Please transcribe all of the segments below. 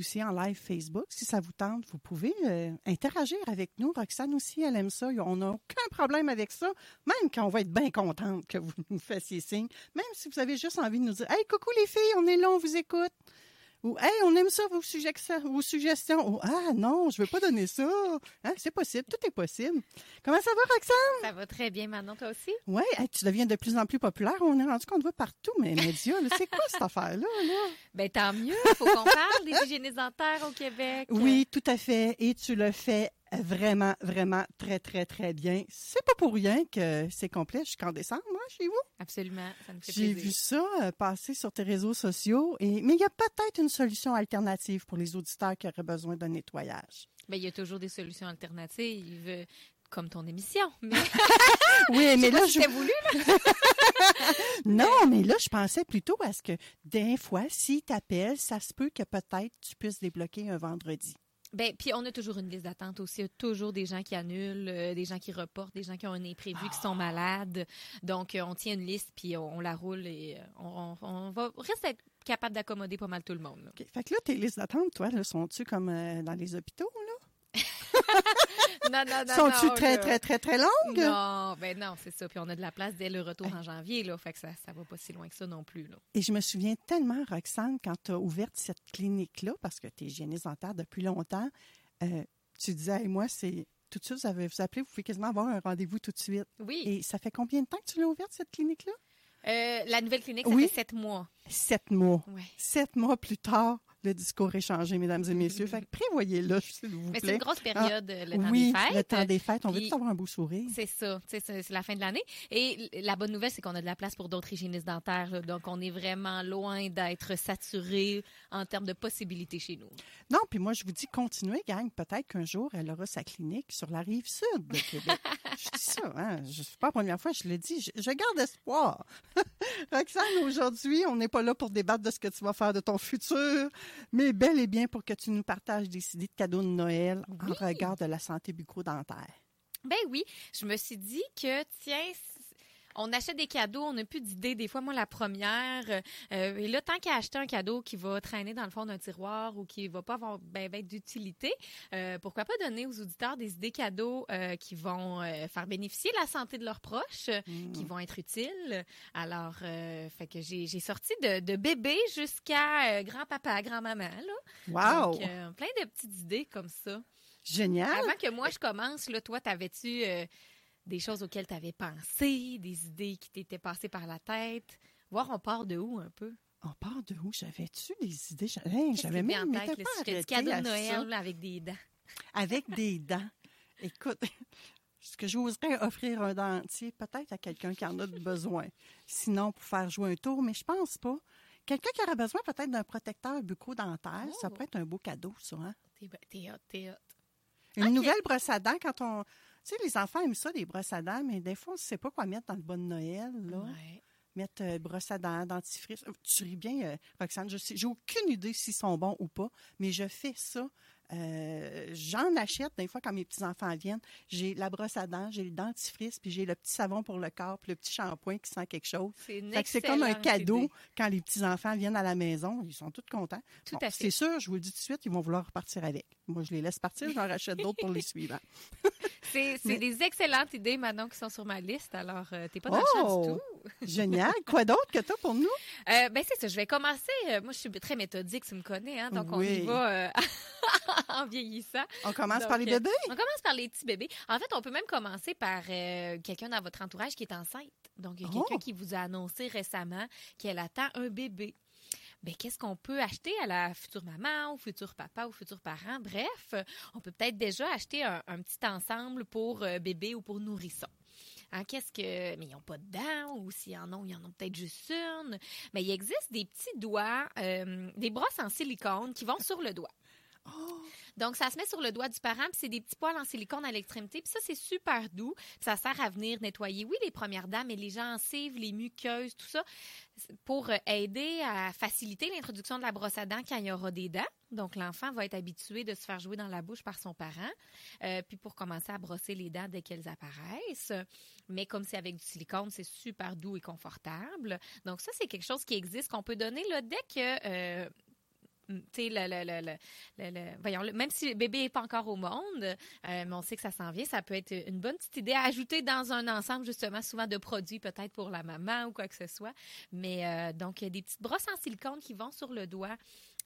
aussi en live Facebook. Si ça vous tente, vous pouvez euh, interagir avec nous. Roxane aussi, elle aime ça. On n'a aucun problème avec ça. Même quand on va être bien contente que vous nous fassiez signe. Même si vous avez juste envie de nous dire Hey, coucou les filles, on est là, on vous écoute. Ou Hey, on aime ça, vos, suggestions. Vos suggestions. Ou Ah non, je ne veux pas donner ça. Hein, c'est possible, tout est possible. Comment ça va, Roxane? Ça va très bien, Manon, toi aussi? Oui, tu deviens de plus en plus populaire. On est rendu qu'on te voit partout, mais médias. C'est quoi cette affaire-là? Là? Ben tant mieux, il faut qu'on parle des hygiénistes dentaires au Québec. Oui, tout à fait. Et tu le fais vraiment, vraiment très, très, très bien. C'est pas pour rien que c'est complet jusqu'en décembre, hein, chez vous. Absolument, ça me fait J'ai vu ça euh, passer sur tes réseaux sociaux. Et... Mais il y a peut-être une solution alternative pour les auditeurs qui auraient besoin d'un nettoyage. Ben, il y a toujours des solutions alternatives, comme ton émission. Mais Oui, mais là, je... c'était voulu, là. Non, mais là, je pensais plutôt à ce que des fois, s'ils t'appellent, ça se peut que peut-être tu puisses débloquer un vendredi. Ben, puis on a toujours une liste d'attente aussi. Il y a toujours des gens qui annulent, euh, des gens qui reportent, des gens qui ont un imprévu, qui sont malades. Donc, euh, on tient une liste, puis on, on la roule et euh, on, on- on va rester être capable d'accommoder pas mal tout le monde. là. Fait que là, tes listes d'attente, toi, sont-tu comme euh, dans les hôpitaux, là? Non, non, non. Sont-tu non, très, là. très, très, très longues? Non, ben non, c'est ça. Puis on a de la place dès le retour en janvier, là. Fait que ça, ça va pas si loin que ça non plus, là. Et je me souviens tellement, Roxane, quand tu as ouvert cette clinique-là, parce que tu es hygiéniste dentaire depuis longtemps, euh, tu disais, moi, c'est tout de suite, vous avez vous appelez, vous pouvez quasiment avoir un rendez-vous tout de suite. Oui. Et ça fait combien de temps que tu l'as ouverte, cette clinique-là? Euh, la nouvelle clinique, ça Oui. fait sept mois. Sept mois. Ouais. Sept mois plus tard, le discours est changé, mesdames et messieurs. Fait que prévoyez-le, s'il vous Mais c'est plaît. une grosse période, euh, le temps oui, des fêtes. le temps des fêtes. On veut tous avoir un beau sourire. C'est ça, c'est la fin de l'année. Et la bonne nouvelle, c'est qu'on a de la place pour d'autres hygiénistes dentaires. là. Donc, on est vraiment loin d'être saturé en termes de possibilités chez nous. Non, puis moi, je vous dis, continuez, gang. Peut-être qu'un jour, elle aura sa clinique sur la rive sud de Québec. je dis ça, hein? Je ne pas la première fois, je le dis. Je, je garde espoir. Roxane, aujourd'hui, on n'est pas là pour débattre de ce que tu vas faire de ton futur, mais bel et bien pour que tu nous partages des idées de cadeaux de Noël en regard de la santé bucco-dentaire. Ben oui, je me suis dit que, tiens, on achète des cadeaux, on n'a plus d'idées. Des fois, moi, la première, euh, et là, tant qu'à acheter un cadeau qui va traîner dans le fond d'un tiroir ou qui va pas avoir ben, ben d'utilité, euh, pourquoi pas donner aux auditeurs des idées cadeaux euh, qui vont faire bénéficier la santé de leurs proches, Mm. qui vont être utiles. Alors, fait que j'ai sorti de, de bébé jusqu'à grand-papa, grand-maman, là. Wow! Donc, plein de petites idées comme ça. Génial! Avant que moi je commence, là, toi, t'avais-tu euh, des choses auxquelles tu avais pensé, des idées qui t'étaient passées par la tête? Voir, on part de où un peu? On part de où? J'avais-tu des idées? J'avais même en tête, pas arrêtée cadeau de Noël là, avec des dents. avec des dents. Écoute, ce que j'oserais offrir un dentier, peut-être à quelqu'un qui en a besoin. Sinon, pour faire jouer un tour, mais je pense pas. Quelqu'un qui aurait besoin peut-être d'un protecteur bucco-dentaire, ça Oh. pourrait être un beau cadeau, ça. Hein? T'es hot, t'es hot. Une nouvelle brosse à dents quand on. Tu sais, les enfants aiment ça, des brosses à dents, mais des fois, on ne sait pas quoi mettre dans le bon de Noël. Là. Ouais. Mettre euh, brosse à dents, dentifrice. Tu ris bien, euh, Roxane. Je j'ai aucune idée s'ils sont bons ou pas, mais je fais ça. Euh, J'en achète des fois quand mes petits-enfants viennent. J'ai la brosse à dents, j'ai le dentifrice, puis j'ai le petit savon pour le corps, puis le petit shampoing qui sent quelque chose. C'est comme un cadeau idée. quand les petits-enfants viennent à la maison. Ils sont tous contents. Tout Bon, à fait. C'est sûr, je vous le dis tout de suite, ils vont vouloir repartir avec. Moi, je les laisse partir, j'en rachète d'autres pour les suivants. C'est des excellentes idées, Manon, qui sont sur ma liste. Alors, euh, t'es pas dans le champ du Oh! tout. Génial. Quoi d'autre que tu pour nous? Euh, ben c'est ça, je vais commencer. euh, moi, je suis très méthodique, tu me connais, hein, donc on y va en vieillissant. On commence Donc, par les euh, bébés? On commence par les petits bébés. En fait, on peut même commencer par euh, quelqu'un dans votre entourage qui est enceinte. Donc, il y a quelqu'un Oh! qui vous a annoncé récemment qu'elle attend un bébé. Ben, qu'est-ce qu'on peut acheter à la future maman, au futur papa, au futur parent? Bref, on peut peut-être déjà acheter un, un petit ensemble pour euh, bébé ou pour nourrisson. Hein, qu'est-ce que. Mais ils n'ont pas de dents, ou s'ils en ont, ils en ont peut-être juste une. Mais il existe des petits doigts, euh, des brosses en silicone qui vont sur le doigt. Donc, ça se met sur le doigt du parent, puis c'est des petits poils en silicone à l'extrémité. Puis ça, c'est super doux. Ça sert à venir nettoyer, oui, les premières dames, mais les gencives, les muqueuses, tout ça, pour euh, aider à faciliter l'introduction de la brosse à dents quand il y aura des dents. Donc, l'enfant va être habitué de se faire jouer dans la bouche par son parent. Euh, puis pour commencer à brosser les dents dès qu'elles apparaissent. Mais comme c'est avec du silicone, c'est super doux et confortable. Donc, ça, c'est quelque chose qui existe, qu'on peut donner là, dès que... euh, tu sais, le, le- le- le- voyons, même si le bébé n'est pas encore au monde, euh, mais on sait que ça s'en vient, ça peut être une bonne petite idée à ajouter dans un ensemble, justement, souvent de produits, peut-être pour la maman ou quoi que ce soit. Mais euh, donc, il y a des petites brosses en silicone qui vont sur le doigt.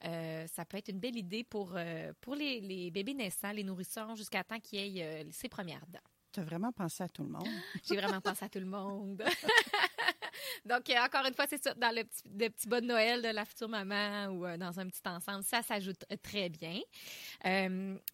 Euh, ça peut être une belle idée pour, pour les, les bébés naissants, les nourrissons, jusqu'à temps qu'ils aient ses premières dents. Tu as vraiment pensé à tout le monde. J'ai vraiment pensé à tout le monde. Donc, euh, encore une fois, c'est ça, dans le petit, le bas de Noël de la future maman ou euh, dans un petit ensemble, ça s'ajoute euh, très bien.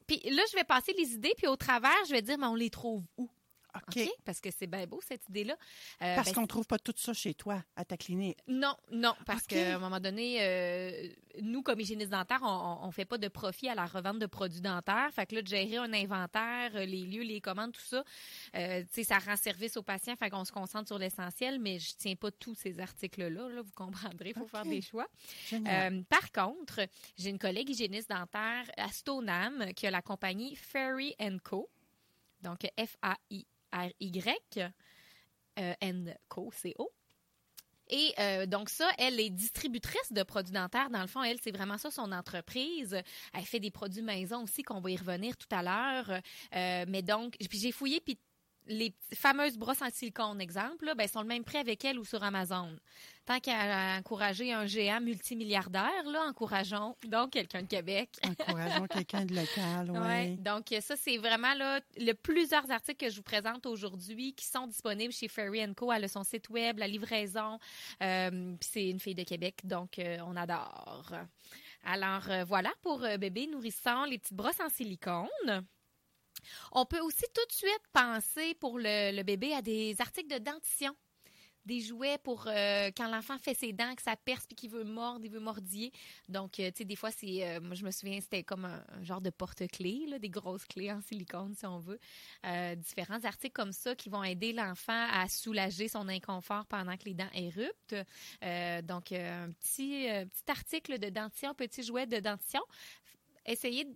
Puis là, je vais passer les idées, puis au travers, je vais dire, mais on les trouve où? OK. OK? Parce que c'est bien beau, cette idée-là. Euh, Parce ben, qu'on ne trouve pas tout ça chez toi, à ta clinique. non, non, parce qu'à un moment donné, euh, nous, comme hygiénistes dentaires, on ne fait pas de profit à la revente de produits dentaires. Fait que là, de gérer un inventaire, euh, les lieux, les commandes, tout ça, euh, tu sais, ça rend service aux patients. Fait qu'on se concentre sur l'essentiel, mais je tiens pas tous ces articles-là. Là, vous comprendrez, il faut faire des choix. Par contre, j'ai une collègue hygiéniste dentaire à Stoneham qui a la compagnie Ferry Co. Donc, F-A-I-R-Y euh, N Co, C-O. Et euh, donc ça, elle est distributrice de produits dentaires. Dans le fond, elle, c'est vraiment ça son entreprise. Elle fait des produits maison aussi, qu'on va y revenir tout à l'heure. Euh, mais donc, puis j'ai fouillé, puis les fameuses brosses en silicone, exemple, là, ben, sont le même prix avec elle ou sur Amazon. Tant qu'à encourager un géant multimilliardaire, là, encourageons donc quelqu'un de Québec. Encourageons quelqu'un de local, oui. Ouais. Donc, ça, c'est vraiment là, le plusieurs articles que je vous présente aujourd'hui qui sont disponibles chez Ferry Co. Elle a son site web, la livraison. Euh, c'est une fille de Québec, donc euh, on adore. Alors, euh, voilà pour bébé nourrissant, les petites brosses en silicone. On peut aussi tout de suite penser pour le, bébé à des articles de dentition. Des jouets pour euh, quand l'enfant fait ses dents, que ça perce puis qu'il veut mordre, il veut mordiller. Donc, euh, tu sais, des fois, c'est. euh, moi, je me souviens, c'était comme un, genre de porte-clés, des grosses clés en silicone, si on veut. Différents articles comme ça qui vont aider l'enfant à soulager son inconfort pendant que les dents éruptent. Donc, un petit, petit article de dentition, petit jouet de dentition. Essayez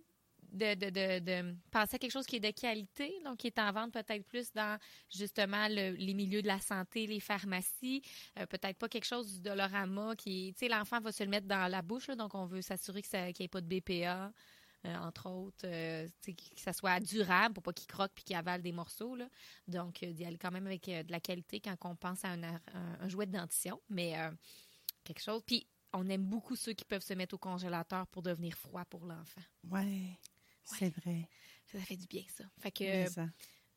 de, penser à quelque chose qui est de qualité, donc qui est en vente peut-être plus dans justement le- les milieux de la santé, les pharmacies, Euh, peut-être pas quelque chose du Dolorama qui, tu sais, l'enfant va se le mettre dans la bouche, donc on veut s'assurer qu'il n'y ait pas de BPA. euh, entre autres, euh, que ça soit durable pour pas qu'il croque puis qu'il avale des morceaux. Donc, d'y aller quand même avec de la qualité quand on pense à un, jouet de dentition, mais quelque chose. Puis, on aime beaucoup ceux qui peuvent se mettre au congélateur pour devenir froid pour l'enfant. C'est vrai. Ça, ça fait du bien, ça. Fait que ça.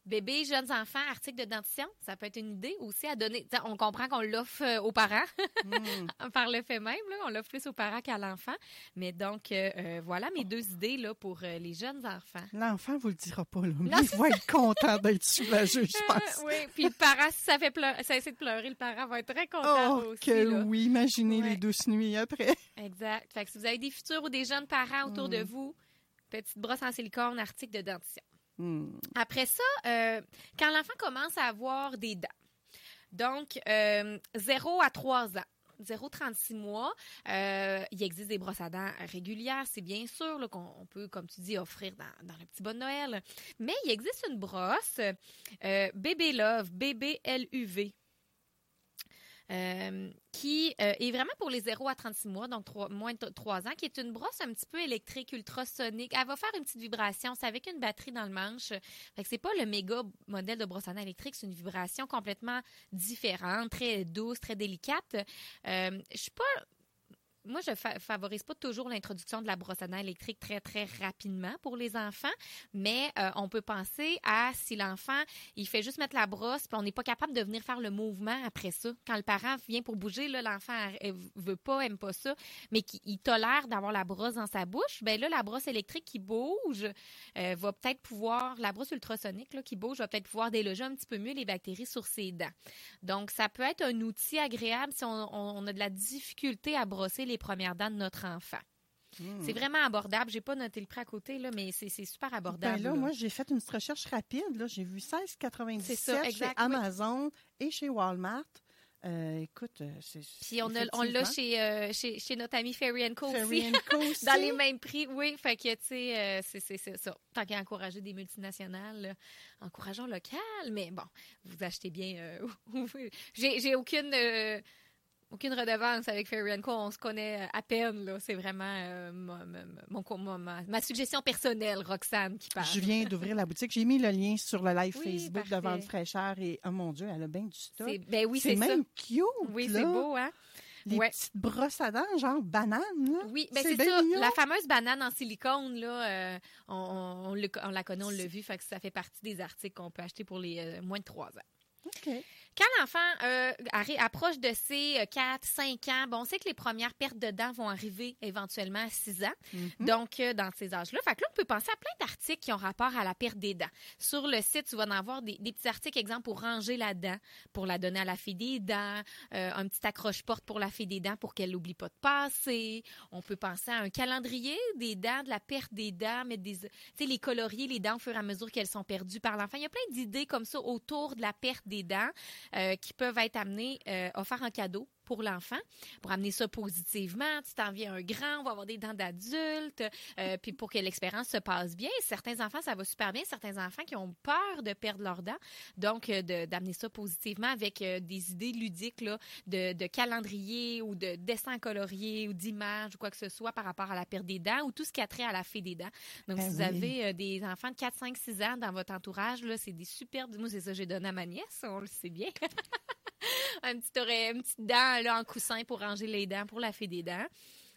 bébé, jeunes enfants, articles de dentition, ça peut être une idée aussi à donner. T'sais, on comprend qu'on l'offre euh, aux parents Mm. par le fait même, là, on l'offre plus aux parents qu'à l'enfant. Mais donc, euh, euh, voilà mes deux idées là, pour euh, les jeunes enfants. L'enfant vous le dira pas, là, mais il va être content d'être soulagé, je pense. Euh, oui, puis le parent, si ça fait pleurer, ça essaie de pleurer, le parent va être très content Oh, aussi. que là. oui, imaginez Ouais. les douces nuits après. Exact. Fait que si vous avez des futurs ou des jeunes parents autour Mm. de vous, petite brosse en silicone, article de dentition. Mm. Après ça, euh, quand l'enfant commence à avoir des dents, donc euh, 0 à 3 ans, 0-36 mois, euh, il existe des brosses à dents régulières, c'est bien sûr qu'on on peut, comme tu dis, offrir dans, dans le petit bon Noël. Mais il existe une brosse, euh, Bébé Love, BBLUV. Euh, qui euh, est vraiment pour les 0 à 36 mois, donc moins de 3 ans, qui est une brosse un petit peu électrique, ultrasonique. Elle va faire une petite vibration. C'est avec une batterie dans le manche. Fait que c'est pas le méga modèle de brosse à électrique, c'est une vibration complètement différente, très douce, très délicate. Euh, je suis pas moi, je fa- favorise pas toujours l'introduction de la brosse à dents électrique très, très rapidement pour les enfants, mais euh, on peut penser à si l'enfant, il fait juste mettre la brosse, puis on n'est pas capable de venir faire le mouvement après ça. Quand le parent vient pour bouger, l'enfant euh, veut pas, aime pas ça, mais qu'il il tolère d'avoir la brosse dans sa bouche, ben là, la brosse électrique qui bouge euh, va peut-être pouvoir, la brosse ultrasonique là, qui bouge va peut-être pouvoir déloger un petit peu mieux les bactéries sur ses dents. Donc, ça peut être un outil agréable si on- on a de la difficulté à brosser les premières dents de notre enfant. Hmm. C'est vraiment abordable. J'ai pas noté le prix à côté, là, mais c'est super abordable. Ben là, là. moi, j'ai fait une petite recherche rapide. J'ai vu C'est 16,97 ça, chez oui. Amazon et chez Walmart. Euh, écoute, euh, c'est. Puis on a- on l'a chez, euh, chez, chez notre ami Ferry Co. Ferry aussi. Co. aussi. Dans les mêmes prix, oui. Fait que, tu sais, c'est- ça. Tant qu'à encourager des multinationales, là, encourageons local. Mais bon, vous achetez bien. euh, j'ai aucune. Euh, aucune redevance avec Ferry Co. On se connaît à peine, là. C'est vraiment euh, ma, ma- suggestion personnelle, Roxane, qui parle. Je viens d'ouvrir la boutique. J'ai mis le lien sur le live Oui, Facebook de parfait. Vente Fraîcheur et, oh mon Dieu, elle a bien du stock. C'est- Ben oui, c'est c'est ça. même cute. Oui, là. c'est beau, hein? Les Ouais. petites brosses à dents, genre banane, là. Oui, ben C'est c'est bien ça. mignon. La fameuse banane en silicone, là, euh, on, on- on le- on la connaît, on l'a vu, fait que ça fait partie des articles qu'on peut acheter pour les euh, moins de 3 ans. OK. Quand l'enfant euh, approche de ses 4-5 ans, bon, on sait que les premières pertes de dents vont arriver éventuellement à 6 ans. Mhm. Donc, euh, dans ces âges-là. Fait que là, on peut penser à plein d'articles qui ont rapport à la perte des dents. Sur le site, tu vas en avoir des, des petits articles, exemple, pour ranger la dent, pour la donner à la fille des dents, euh, un petit accroche-porte pour la fille des dents pour qu'elle n'oublie pas de passer. On peut penser à un calendrier des dents, de la perte des dents, mettre des, tu sais, les colorier les dents au fur et à mesure qu'elles sont perdues par l'enfant. Il y a plein d'idées comme ça autour de la perte des dents euh, qui peuvent être amenées, euh, offertes en cadeau pour l'enfant, pour amener ça positivement. Tu t'en viens un grand, on va avoir des dents d'adulte, euh, puis pour que l'expérience se passe bien. Certains enfants, ça va super bien. Certains enfants qui ont peur de perdre leurs dents. Donc, euh, de- d'amener ça positivement avec euh, des idées ludiques là, de, de calendrier ou de dessin colorié ou d'images ou quoi que ce soit par rapport à la perte des dents ou tout ce qui a trait à la fée des dents. Donc, Ben si vous avez euh, des enfants de 4, 5, 6 ans dans votre entourage, là, c'est des super... Moi, c'est ça que j'ai donné à ma nièce, on le sait bien. un petit oreille, une petite dent là, en coussin pour ranger les dents pour la fée des dents.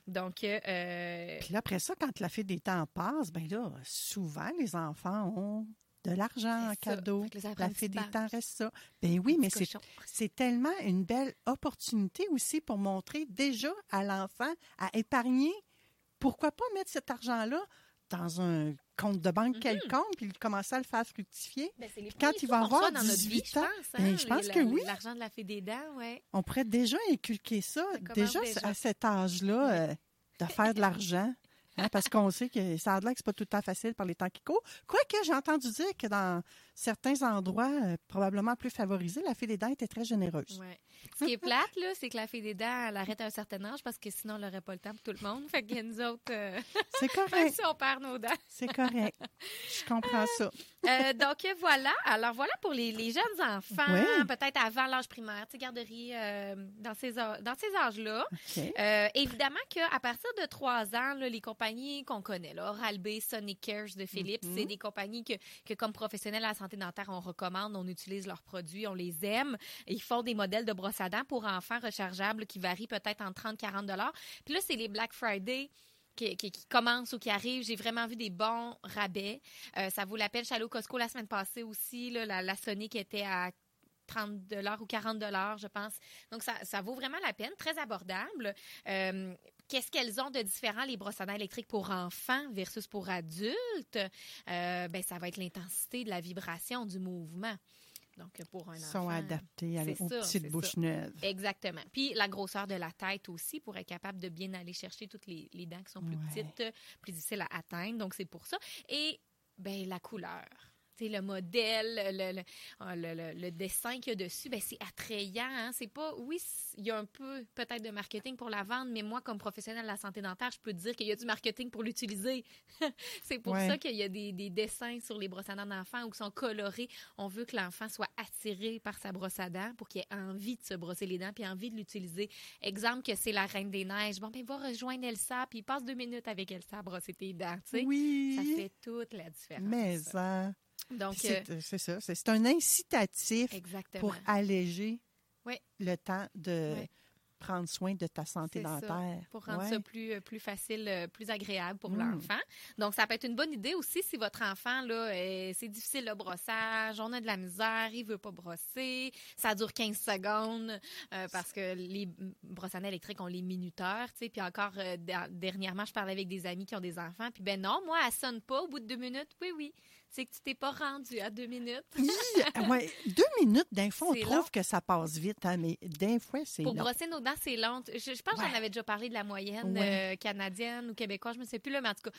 Donc, euh, euh, Puis là, après ça, quand la fée des temps passe, ben là, souvent, les enfants ont de l'argent en cadeau. La fée des temps reste ça. Ben oui, mais c'est tellement une belle opportunité aussi pour montrer déjà à l'enfant à épargner. Pourquoi pas mettre cet argent-là dans un compte de banque quelconque puis commencer à le faire fructifier? ben, les quand il va avoir reçoit dans notre 18 vie, je ans, ben, hein, je pense les- que oui. L'argent de la fée des dents, ouais. On pourrait déjà inculquer ça, déjà. à cet âge-là, euh, de faire de l'argent. Hein, parce qu'on sait que ça a l'air que c'est pas tout le temps facile par les temps qui courent. Quoique j'ai entendu dire que dans certains endroits euh, probablement plus favorisés, la fée des dents était très généreuse. Ouais. Ce qui est plate, là, c'est que la fée des dents, elle arrête à un certain âge parce que sinon, elle n'aurait pas le temps pour tout le monde. Fait que nous autres, euh, C'est correct, si on perd nos dents. c'est correct. Je comprends ça. Euh, donc euh, voilà. Alors voilà pour les, les jeunes enfants, peut-être avant l'âge primaire, tu sais, garderie dans ces dans ces âges-là. OK. Euh, évidemment qu'à partir de trois ans, là, les compagnies qu'on connaît, là, Oral-B, Sonic Cares de Philips, Mhm. c'est des compagnies que, que, comme professionnels à la santé dentaire, on recommande, on utilise leurs produits, on les aime. Ils font des modèles de brosse à dents pour enfants rechargeables qui varient peut-être entre 30 40 dollars. Puis là, c'est les Black Friday. Qui, qui, qui commencent ou qui arrivent. J'ai vraiment vu des bons rabais. Euh, ça vaut la peine. Allée au Costco la semaine passée aussi. Là, la, la Sonic était à 30 dollars ou 40 dollars, je pense. Donc, ça, ça vaut vraiment la peine. Très abordable. Euh, Qu'est-ce qu'elles ont de différent, les brosses à dents électriques pour enfants versus pour adultes? Euh, ben, ça va être l'intensité de la vibration, du mouvement. Donc, pour un Ils enfant. sont adaptés à- aux ça, petites bouches neuves. Exactement. Puis la grosseur de la tête aussi pour être capable de bien aller chercher toutes les, les dents qui sont plus Ouais. petites, plus difficiles à atteindre. Donc c'est pour ça. Et ben la couleur. Le modèle, le, le, ah, le- le- le dessin qu'il y a dessus, ben, c'est attrayant. Hein? C'est pas, oui, il y a un peu peut-être de marketing pour la vente, mais moi, comme professionnelle de la santé dentaire, je peux te dire qu'il y a du marketing pour l'utiliser. c'est pour Ouais. ça qu'il y a des, des dessins sur les brosses à dents d'enfants ou qui sont colorés. On veut que l'enfant soit attiré par sa brosse à dents pour qu'il ait envie de se brosser les dents puis envie de l'utiliser. Exemple que c'est la Reine des Neiges. Bon, ben, va rejoindre Elsa puis passe deux minutes avec Elsa à brosser tes dents. Oui. Ça fait toute la différence. Mais ça. Donc, Puis euh, C'est c'est ça. C'est c'est un incitatif exactement. pour alléger Oui. le temps de Oui. prendre soin de ta santé C'est ça, dentaire. pour rendre Ouais. ça plus, euh, plus facile, euh, plus agréable pour Mm. l'enfant. Donc, ça peut être une bonne idée aussi si votre enfant, là, euh, c'est difficile le brossage, on a de la misère, il veut pas brosser, ça dure 15 secondes euh, parce que les brosses à électriques ont les minuteurs, tu sais. Puis encore, euh, der- dernièrement, je parlais avec des amis qui ont des enfants, puis ben non, moi, elle sonne pas au bout de deux minutes. Oui, oui, c'est que tu t'es pas rendu à deux minutes. Hi! ouais, deux minutes, d'un fois, on trouve long. que ça passe vite, hein, mais d'un fois, c'est Pour long. brosser nos dents, c'est long. Je, je pense que j'en avais déjà parlé de la moyenne Ouais. euh, canadienne ou québécoise, je ne sais plus, là, mais en tout cas,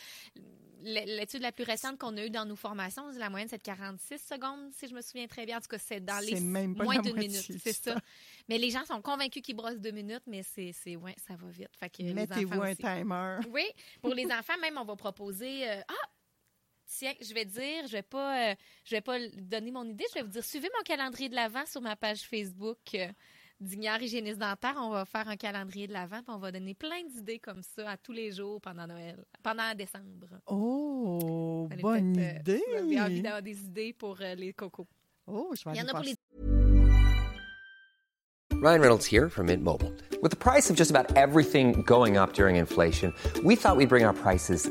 l'étude la plus récente qu'on a eue dans nos formations, la moyenne, c'est de 46 secondes, si je me souviens très bien. En tout cas, c'est dans les même pas moins d'une minute. C'est ça. ça. Mais les gens sont convaincus qu'ils brossent deux minutes, mais c'est, c'est ouais, ça va vite. Fait que les Mettez-vous un timer. Oui, pour les enfants, même, on va proposer. euh, ah! Tiens, je vais dire, je vais pas, euh, je vais pas donner mon idée. Je vais vous dire, suivez mon calendrier de l'avant sur ma page Facebook euh, d'Ignore Hygiéniste Dentaire. On va faire un calendrier de l'avant, puis on va donner plein d'idées comme ça à tous les jours pendant Noël, pendant décembre. Oh, allez bonne euh, idée. vous avez envie d'avoir des idées pour euh, les cocos. Oh, je vais Il y en a pour les Ryan Reynolds here from Mint Mobile. With the price of just about everything going up during inflation, we thought we'd bring our prices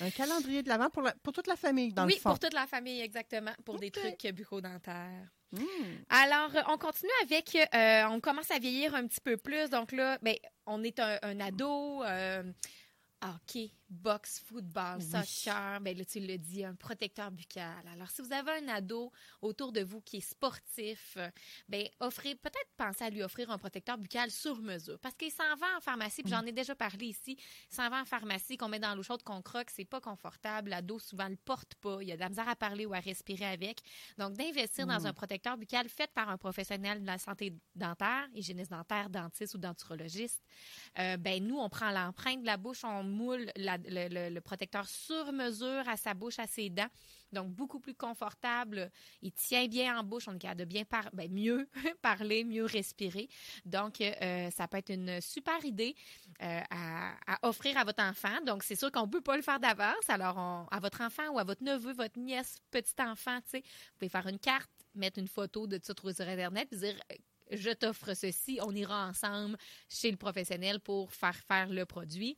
Un calendrier de l'avant pour, la- pour toute la famille, dans oui, le fond. pour toute la famille, exactement, pour des OK. trucs bucco-dentaires. Hmm. Alors, euh, on continue avec, euh, on commence à vieillir un petit peu plus. Donc là, ben, on est un, un ado, euh, hockey, boxe, football, Oui. soccer. Ben là, tu le dis, un protecteur buccal. Alors, si vous avez un ado autour de vous qui est sportif, ben, offrez, peut-être pensez à lui offrir un protecteur buccal sur mesure. Parce qu'il s'en va en pharmacie, puis j'en ai déjà parlé ici, il s'en va en pharmacie, qu'on met dans l'eau chaude, qu'on croque, c'est pas confortable. L'ado, souvent, le porte pas. Il y a de la misère à parler ou à respirer avec. Donc, d'investir dans un protecteur buccal fait par un professionnel de la santé dentaire, hygiéniste dentaire, dentiste ou denturologiste, euh, ben nous, on prend l'empreinte de la bouche, on moule la- le, protecteur sur mesure à sa bouche, à ses dents. Donc, beaucoup plus confortable. Il tient bien en bouche. On est capable de bien par ben, mieux parler, mieux respirer. Donc, euh, ça peut être une super idée euh, à, offrir à votre enfant. Donc, c'est sûr qu'on ne peut pas le faire d'avance. Alors, à votre enfant ou à votre neveu, votre nièce, petit enfant, tu sais, vous pouvez faire une carte, mettre une photo de tout sur Internet, puis dire euh, je t'offre ceci, on ira ensemble chez le professionnel pour faire faire le produit.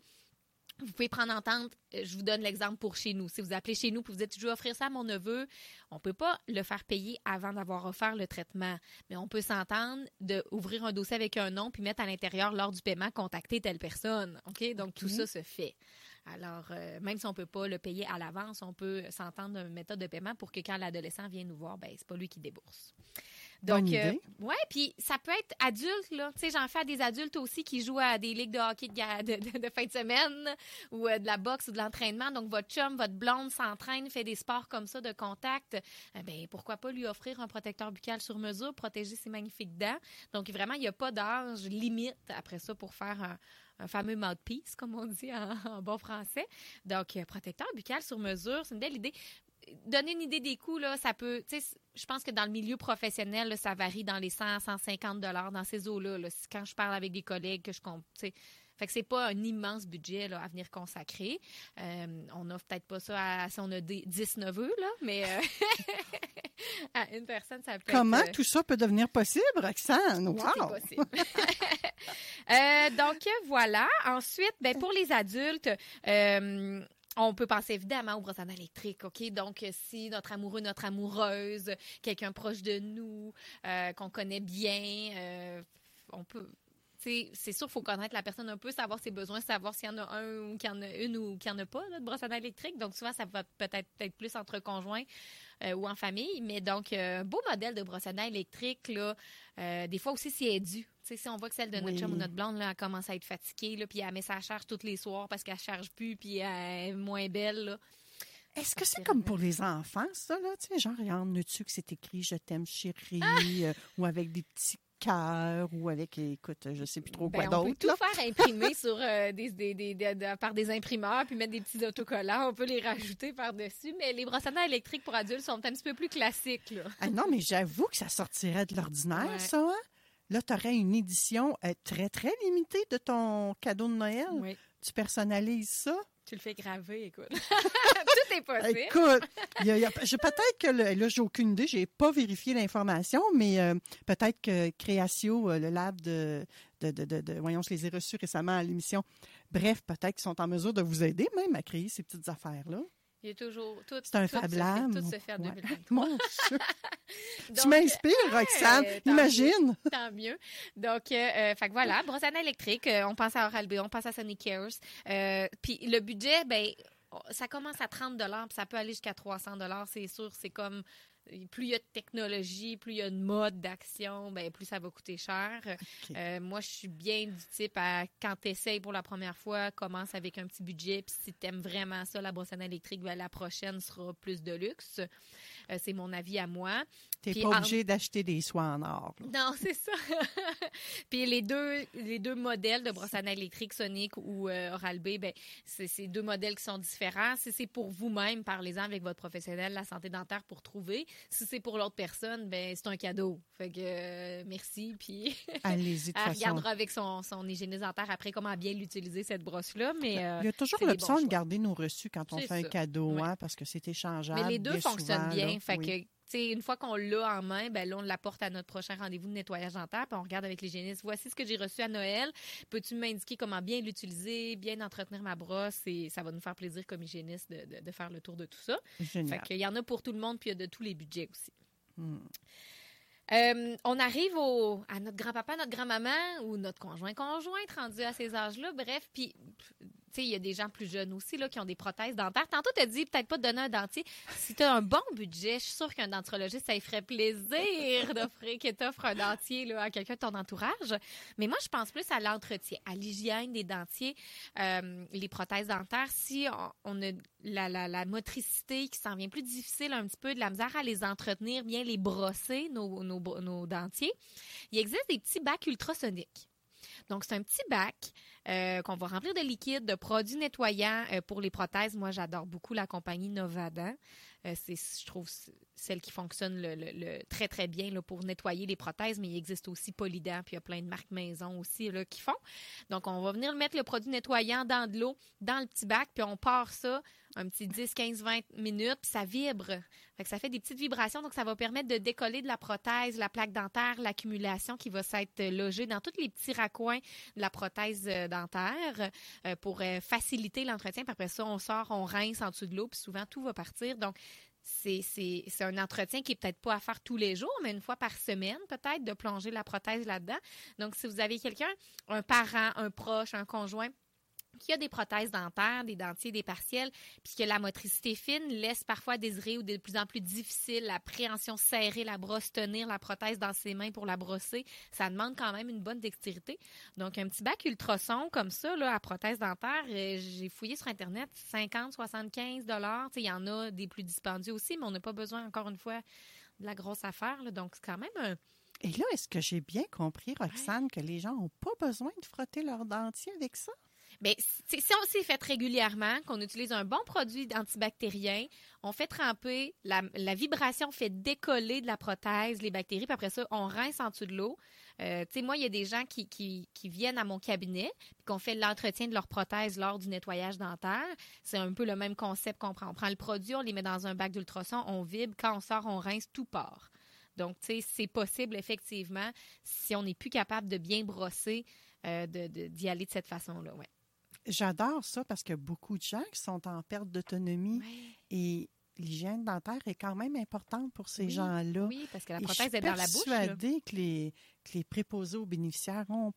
Vous pouvez prendre entente. euh, Je vous donne l'exemple pour chez nous. Si vous appelez chez nous et vous dites, je veux offrir ça à mon neveu, on ne peut pas le faire payer avant d'avoir offert le traitement. Mais on peut s'entendre d'ouvrir un dossier avec un nom puis mettre à l'intérieur, lors du paiement, contacter telle personne. OK? Donc, tout ça se fait. Alors, euh, même si on ne peut pas le payer à l'avance, on peut s'entendre d'une méthode de paiement pour que quand l'adolescent vient nous voir, ben, c'est pas lui qui débourse. Bonne Donc, euh, idée. ouais, puis ça peut être adulte, là. Tu sais, j'en fais à des adultes aussi qui jouent à des ligues de hockey de, de- fin de semaine ou euh, de la boxe ou de l'entraînement. Donc, votre chum, votre blonde s'entraîne, fait des sports comme ça de contact. Eh ben, pourquoi pas lui offrir un protecteur buccal sur mesure, protéger ses magnifiques dents. Donc, vraiment, il n'y a pas d'âge limite après ça pour faire un, un fameux mouthpiece, comme on dit en, en bon français. Donc, euh, protecteur buccal sur mesure, c'est une belle idée donner une idée des coûts, là, ça peut. tu sais, Je pense que dans le milieu professionnel, là, ça varie dans les 100, 150 dollars dans ces eaux-là. là. Quand je parle avec des collègues, que je compte. Fait que c'est pas un immense budget là, à venir consacrer. Euh, on n'offre peut-être pas ça à, si on a des 10 neveux, là, mais euh, à une personne, ça peut Comment être. euh, tout ça peut devenir possible, Roxane? tout est Wow! possible. Euh, donc voilà. Ensuite, ben, pour les adultes, on peut penser évidemment aux brosses à électriques, OK? Donc, si notre amoureux, notre amoureuse, quelqu'un proche de nous, euh, qu'on connaît bien, euh, on peut... C'est sûr qu'il faut connaître la personne un peu, savoir ses besoins, savoir s'il y en a un ou qu'il y en a une ou qu'il n'y en a pas là, de brosse à électrique. Donc, souvent, ça va peut-être être plus entre conjoints euh, ou en famille. Mais donc, euh, un beau modèle de brosse à dents électrique, là, euh, des fois aussi, si elle est due. Tu sais, si on voit que celle de notre Oui. chum ou notre blonde, là, elle commence à être fatiguée, là, puis elle met sa charge tous les soirs parce qu'elle charge plus, puis elle est moins belle. Là. Est-ce que c'est comme pour les enfants, ça, là? Tu sais, genre, y en a-tu que c'est écrit « Je t'aime, chérie euh, ou avec des petits ou avec, écoute, je sais plus trop quoi Ben, on peut d'autre. tout faire imprimer sur euh, des, des- des- des- de- par des imprimeurs, puis mettre des petits autocollants. On peut les rajouter par-dessus. Mais les brosses à dents électriques pour adultes sont un petit peu plus classiques. Là. Ah non, mais j'avoue que ça sortirait de l'ordinaire, Ouais. ça. Hein? Là, tu aurais une édition euh, très, très limitée de ton cadeau de Noël. Oui. Tu personnalises ça. Tu le fais graver, écoute. tout est possible. Écoute, il y a- il y a- je- peut-être que le- là, j'ai aucune idée, j'ai pas vérifié l'information, mais euh, peut-être que Créatio, euh, le lab de, de, de, de- de- voyons, je les ai reçus récemment à l'émission. Bref, peut-être qu'ils sont en mesure de vous aider même à créer ces petites affaires-là. Il a toujours tout. C'est un tout se Fab fait- Lab. Tout se fait en Ouais. 2023. Mon Dieu. tu m'inspires, Roxane. hey, tant Imagine. Tant mieux. Donc, euh, euh, fait que voilà, brosse électrique, euh, on pense à Oral-B, on pense à Sonic Cares. Euh, puis le budget, ben, ça commence à 30 puis ça peut aller jusqu'à 300 c'est sûr. C'est comme plus il y a de technologie, plus il y a de mode d'action, ben plus ça va coûter cher. Euh, moi, je suis bien du type à quand tu essayes pour la première fois, commence avec un petit budget. Puis si tu aimes vraiment ça, la brosse à électrique, ben, la prochaine sera plus de luxe. Euh, c'est mon avis à moi. T'es pas en- obligé d'acheter des soins en or. là. non, c'est ça. Puis les deux, les deux modèles de brosse à électrique Sonic ou euh, Oral-B, ben, c'est deux modèles qui sont différents. Si c'est pour vous-même, parlez-en avec votre professionnel de la santé dentaire pour trouver. Si c'est pour l'autre personne, ben c'est un cadeau. Fait que euh, merci. Puis Allez-y, elle regardera avec son, son hygiéniste dentaire après comment bien l'utiliser cette brosse-là. Mais euh, Il y a toujours l'option de garder nos reçus quand on fait un cadeau, hein, parce que c'est échangeable. Mais les deux fonctionnent souvent, bien. Fait Oui. que, une fois qu'on l'a en main, ben là, on l'apporte à notre prochain rendez-vous de nettoyage dentaire, puis on regarde avec l'hygiéniste. Voici ce que j'ai reçu à Noël. Peux-tu m'indiquer comment bien l'utiliser, bien entretenir ma brosse? Et ça va nous faire plaisir comme hygiéniste de, de- de faire le tour de tout ça. Génial. Fait qu'il y en a pour tout le monde, puis il y a de tous les budgets aussi. Hmm. Euh, on arrive au, à notre grand-papa, notre grand-maman ou notre conjoint-conjoint rendu à ces âges-là. Bref, puis, il y a des gens plus jeunes aussi là, qui ont des prothèses dentaires. Tantôt, tu as dit peut-être pas de donner un dentier. Si tu as un bon budget, je suis sûre qu'un denturologiste, ça lui ferait plaisir d'offrir, que t'offre un dentier là, à quelqu'un de ton entourage. Mais moi, je pense plus à l'entretien, à l'hygiène des dentiers, euh, les prothèses dentaires. Si on, on a la, la, la motricité qui s'en vient plus difficile un petit peu, de la misère à les entretenir, bien les brosser, nos, nos, nos dentiers, il existe des petits bacs ultrasoniques. Donc, c'est un petit bac euh, qu'on va remplir de liquide, de produits nettoyants euh, pour les prothèses. Moi, j'adore beaucoup la compagnie Novadan. Euh, c'est, je trouve, c- celle qui fonctionne le, très, très bien pour nettoyer les prothèses, mais il existe aussi Polydent, puis il y a plein de marques maison aussi là, qui font. Donc, on va venir mettre le produit nettoyant dans de l'eau, dans le petit bac, puis on part ça un petit 10, 15, 20 minutes, puis ça vibre. Ça fait des petites vibrations, donc ça va permettre de décoller de la prothèse, la plaque dentaire, l'accumulation qui va s'être logée dans tous les petits raccoins de la prothèse euh, dentaire euh, pour euh, faciliter l'entretien. Puis après ça, on sort, on rince en dessous de l'eau, puis souvent tout va partir. Donc, c'est, un entretien qui est peut-être pas à faire tous les jours, mais une fois par semaine, peut-être, de plonger la prothèse là-dedans. Donc, si vous avez quelqu'un, un parent, un proche, un conjoint, qui a des prothèses dentaires, des dentiers, des partiels, puis que la motricité fine laisse parfois désirer ou de plus en plus difficile, la préhension serrée, la brosse tenir la prothèse dans ses mains pour la brosser, ça demande quand même une bonne dextérité. Donc un petit bac ultrason comme ça là à prothèse dentaire, euh, j'ai fouillé sur internet 50, 75 dollars, il y en a des plus dispendieux aussi, mais on n'a pas besoin encore une fois de la grosse affaire là. donc c'est quand même un Et là, est-ce que j'ai bien compris, Roxane, que les gens n'ont pas besoin de frotter leur dentier avec ça? Ben, si on s'est fait régulièrement, qu'on utilise un bon produit antibactérien, on fait tremper, la, vibration fait décoller de la prothèse les bactéries, puis après ça, on rince en dessous de l'eau. Euh, moi, il y a des gens qui, viennent à mon cabinet, puis qu'on fait l'entretien de leur prothèse lors du nettoyage dentaire. C'est un peu le même concept qu'on prend. On prend le produit, on les met dans un bac d'ultrasons, on vibre. Quand on sort, on rince, tout part. Donc, c'est possible, effectivement, si on n'est plus capable de bien brosser, euh, d'y aller de cette façon-là. Ouais. J'adore ça parce que beaucoup de gens qui sont en perte d'autonomie et l'hygiène dentaire est quand même importante pour ces Oui, gens-là. Oui, parce que la je prothèse suis est dans la bouche. là. persuadée que les, que les préposés aux bénéficiaires ont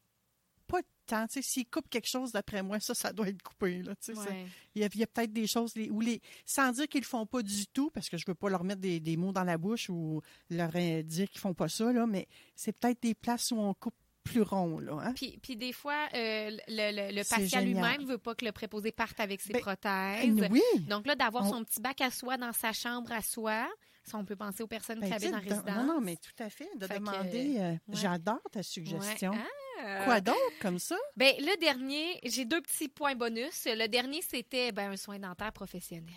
pas de temps. Tu sais, s'ils coupent quelque chose, d'après moi, ça, ça doit être coupé. Là, Ouais. Il y a, peut-être des choses les, où les, sans dire qu'ils le font pas du tout, parce que je veux pas leur mettre des, des mots dans la bouche ou leur euh, dire qu'ils font pas ça, là, mais c'est peut-être des places où on coupe plus rond. Là, hein? Puis, puis des fois, euh, le, le, patient lui-même veut pas que le préposé parte avec ses Ben, prothèses. oui. Donc là, d'avoir On- son petit bac à soie dans sa chambre à soi, ça, on peut penser aux personnes Ben, qui habitent en résidence. Non, non, mais tout à fait. De Fait demander, euh, ouais. j'adore ta suggestion. Ouais. Ah! Quoi d'autre comme ça? Ben, le dernier, j'ai deux petits points bonus. Le dernier, c'était ben, un soin dentaire professionnel.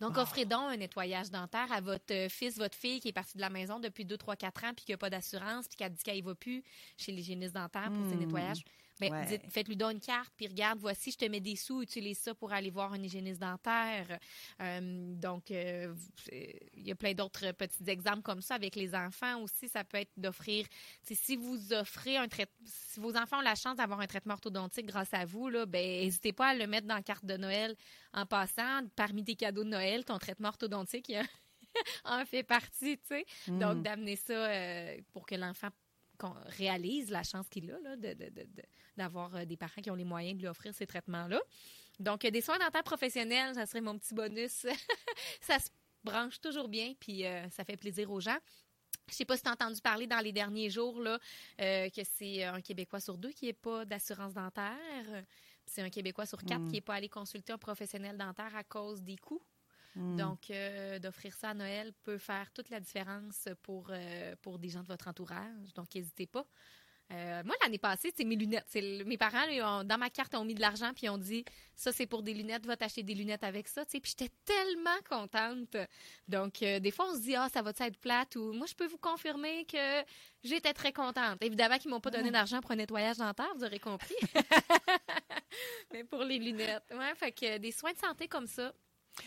Donc, Ah. offrez donc un nettoyage dentaire à votre euh, fils, votre fille qui est parti de la maison depuis 2, 3, 4 ans puis qui n'a pas d'assurance puis qui a dit qu'elle ne va plus chez l'hygiéniste dentaire pour ses Hmm. nettoyages. Ben, Ouais. faites-lui donc une carte puis regarde, voici, je te mets des sous, utilise ça pour aller voir un hygiéniste dentaire. Euh, donc, euh, il y a plein d'autres petits exemples comme ça avec les enfants aussi. Ça peut être d'offrir, si vous offrez un traitement, si vos enfants ont la chance d'avoir un traitement orthodontique grâce à vous, là, ben, n'hésitez pas à le mettre dans la carte de Noël en passant. Parmi tes cadeaux de Noël, ton traitement orthodontique, il y a- en fait partie, tu sais. Donc, d'amener ça euh, pour que l'enfant qu'on réalise la chance qu'il a là, de- de- de- de- d'avoir euh, des parents qui ont les moyens de lui offrir ces traitements-là. Donc, euh, des soins dentaires professionnels, ça serait mon petit bonus. ça se branche toujours bien, puis euh, ça fait plaisir aux gens. Je sais pas si tu as entendu parler dans les derniers jours là, euh, que c'est un Québécois sur deux qui n'est pas d'assurance dentaire. C'est un Québécois sur quatre qui n'est pas allé consulter un professionnel dentaire à cause des coûts. Donc, euh, d'offrir ça à Noël peut faire toute la différence pour, euh, pour des gens de votre entourage. Donc, n'hésitez pas. Euh, moi, l'année passée, c'est mes lunettes. Le- mes parents, ont- dans ma carte, ont mis de l'argent puis ont dit ça, c'est pour des lunettes, va t'acheter des lunettes avec ça. Puis j'étais tellement contente. Donc, euh, des fois, on se dit ah, ça va être plate? Ou moi, je peux vous confirmer que j'étais très contente. Évidemment qu'ils m'ont pas donné d'argent pour un nettoyage dentaire, vous aurez compris. Mais pour les lunettes. Ouais, fait que des soins de santé comme ça.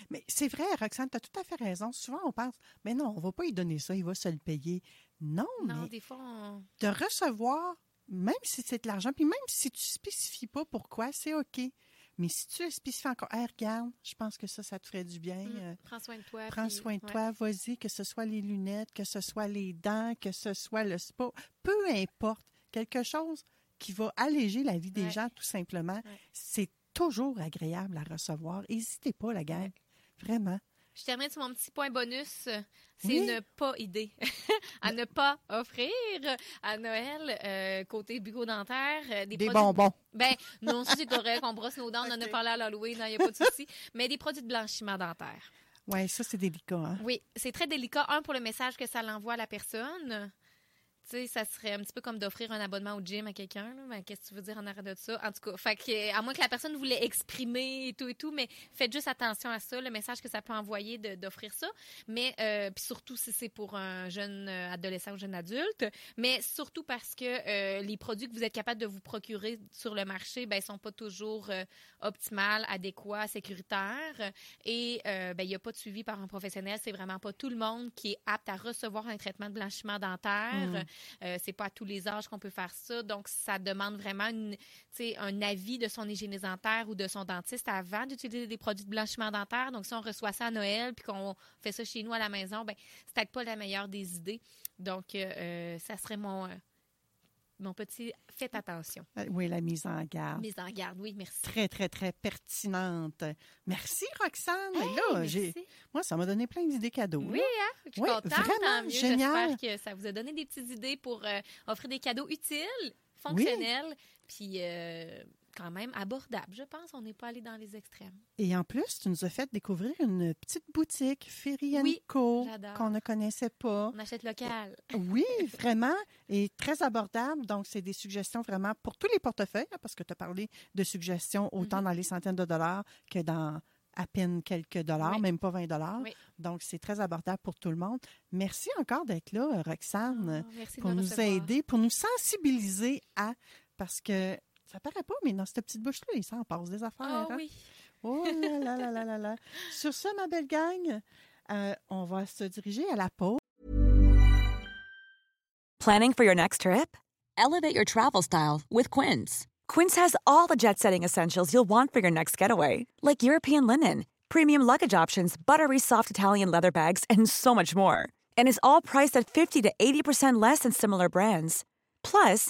Mais c'est vrai, Roxane, tu as tout à fait raison. Souvent, on pense, mais non, on va pas lui donner ça, il va se le payer. Non, Non, mais des fois, on... de recevoir, même si c'est de l'argent, puis même si tu spécifies pas pourquoi, c'est OK. Mais si tu le spécifies encore, Hey, regarde, je pense que ça, ça te ferait du bien. Mm, euh, prends soin de toi. Prends puis- soin de ouais. toi, vas-y, que ce soit les lunettes, que ce soit les dents, que ce soit le spa, peu importe, quelque chose qui va alléger la vie des Ouais. gens, tout simplement. C'est toujours agréable à recevoir. N'hésitez pas, la gang. Vraiment. Je termine sur mon petit point bonus. C'est Oui. une pas idée à ne pas offrir à Noël euh, côté bucco-dentaire. euh, Des produits- bonbons. Ben, non, c'est correct. On brosse nos dents. On en a parlé à l'Halloween. Il n'y a pas de souci. Mais des produits de blanchiment dentaire. Oui, ça, c'est délicat. Hein? Oui, c'est très délicat. Un, pour le message que ça l'envoie à la personne. Ça serait un petit peu comme d'offrir un abonnement au gym à quelqu'un. Ben, Qu'est-ce que tu veux dire en arrêt de ça? En tout cas, à moins que la personne voulait exprimer et tout et tout, mais faites juste attention à ça, le message que ça peut envoyer d'offrir ça. Mais euh, puis surtout si c'est pour un jeune euh, adolescent ou jeune adulte, mais surtout parce que euh, les produits que vous êtes capable de vous procurer sur le marché, ben, sont pas toujours euh, optimales, adéquats, sécuritaires. Et ben, il n'y a pas de suivi par un professionnel. C'est vraiment pas tout le monde qui est apte à recevoir un traitement de blanchiment dentaire. Euh, c'est pas à tous les âges qu'on peut faire ça. Donc, ça demande vraiment un avis de son hygiéniste dentaire ou de son dentiste avant d'utiliser des produits de blanchiment dentaire. Donc, si on reçoit ça à Noël puis qu'on fait ça chez nous à la maison, ben, c'est peut-être pas la meilleure des idées. Donc, euh, euh, ça serait mon, euh, mon petit faites attention. Euh, Oui, la mise en garde. Mise en garde, oui, merci. Très, très, très pertinente. Merci, Roxane. Hey, Là, merci. j'ai- Moi, ça m'a donné plein d'idées cadeaux. Oui, hein? Je suis Oui, contente. vraiment, tant mieux. génial. J'espère que ça vous a donné des petites idées pour euh, offrir des cadeaux utiles, fonctionnels, puis euh, quand même abordable, je pense. On n'est pas allé dans les extrêmes. Et en plus, tu nous as fait découvrir une petite boutique, Ferry Oui, Co, qu'on ne connaissait pas. On achète local. Oui, vraiment, et très abordable. Donc, c'est des suggestions vraiment pour tous les portefeuilles, hein, parce que tu as parlé de suggestions autant Mhm. dans les centaines de dollars que dans à peine quelques dollars, Oui. même pas 20 dollars. Oui. Donc, c'est très abordable pour tout le monde. Merci encore d'être là, Roxane, merci de pour nous recevoir. aider, pour nous sensibiliser à, parce que ça paraît pas, mais dans cette petite bouche-là, il s'en passe des affaires. Ah hein. oui. Oh là là là là là là. Sur ce, ma belle gang, euh, on va se diriger à la pause. Planning for your next trip? Elevate your travel style with Quince. Quince has all the jet setting essentials you'll want for your next getaway, like European linen, premium luggage options, buttery soft Italian leather bags, and so much more. And is all priced at 50 to 80% less than similar brands. Plus,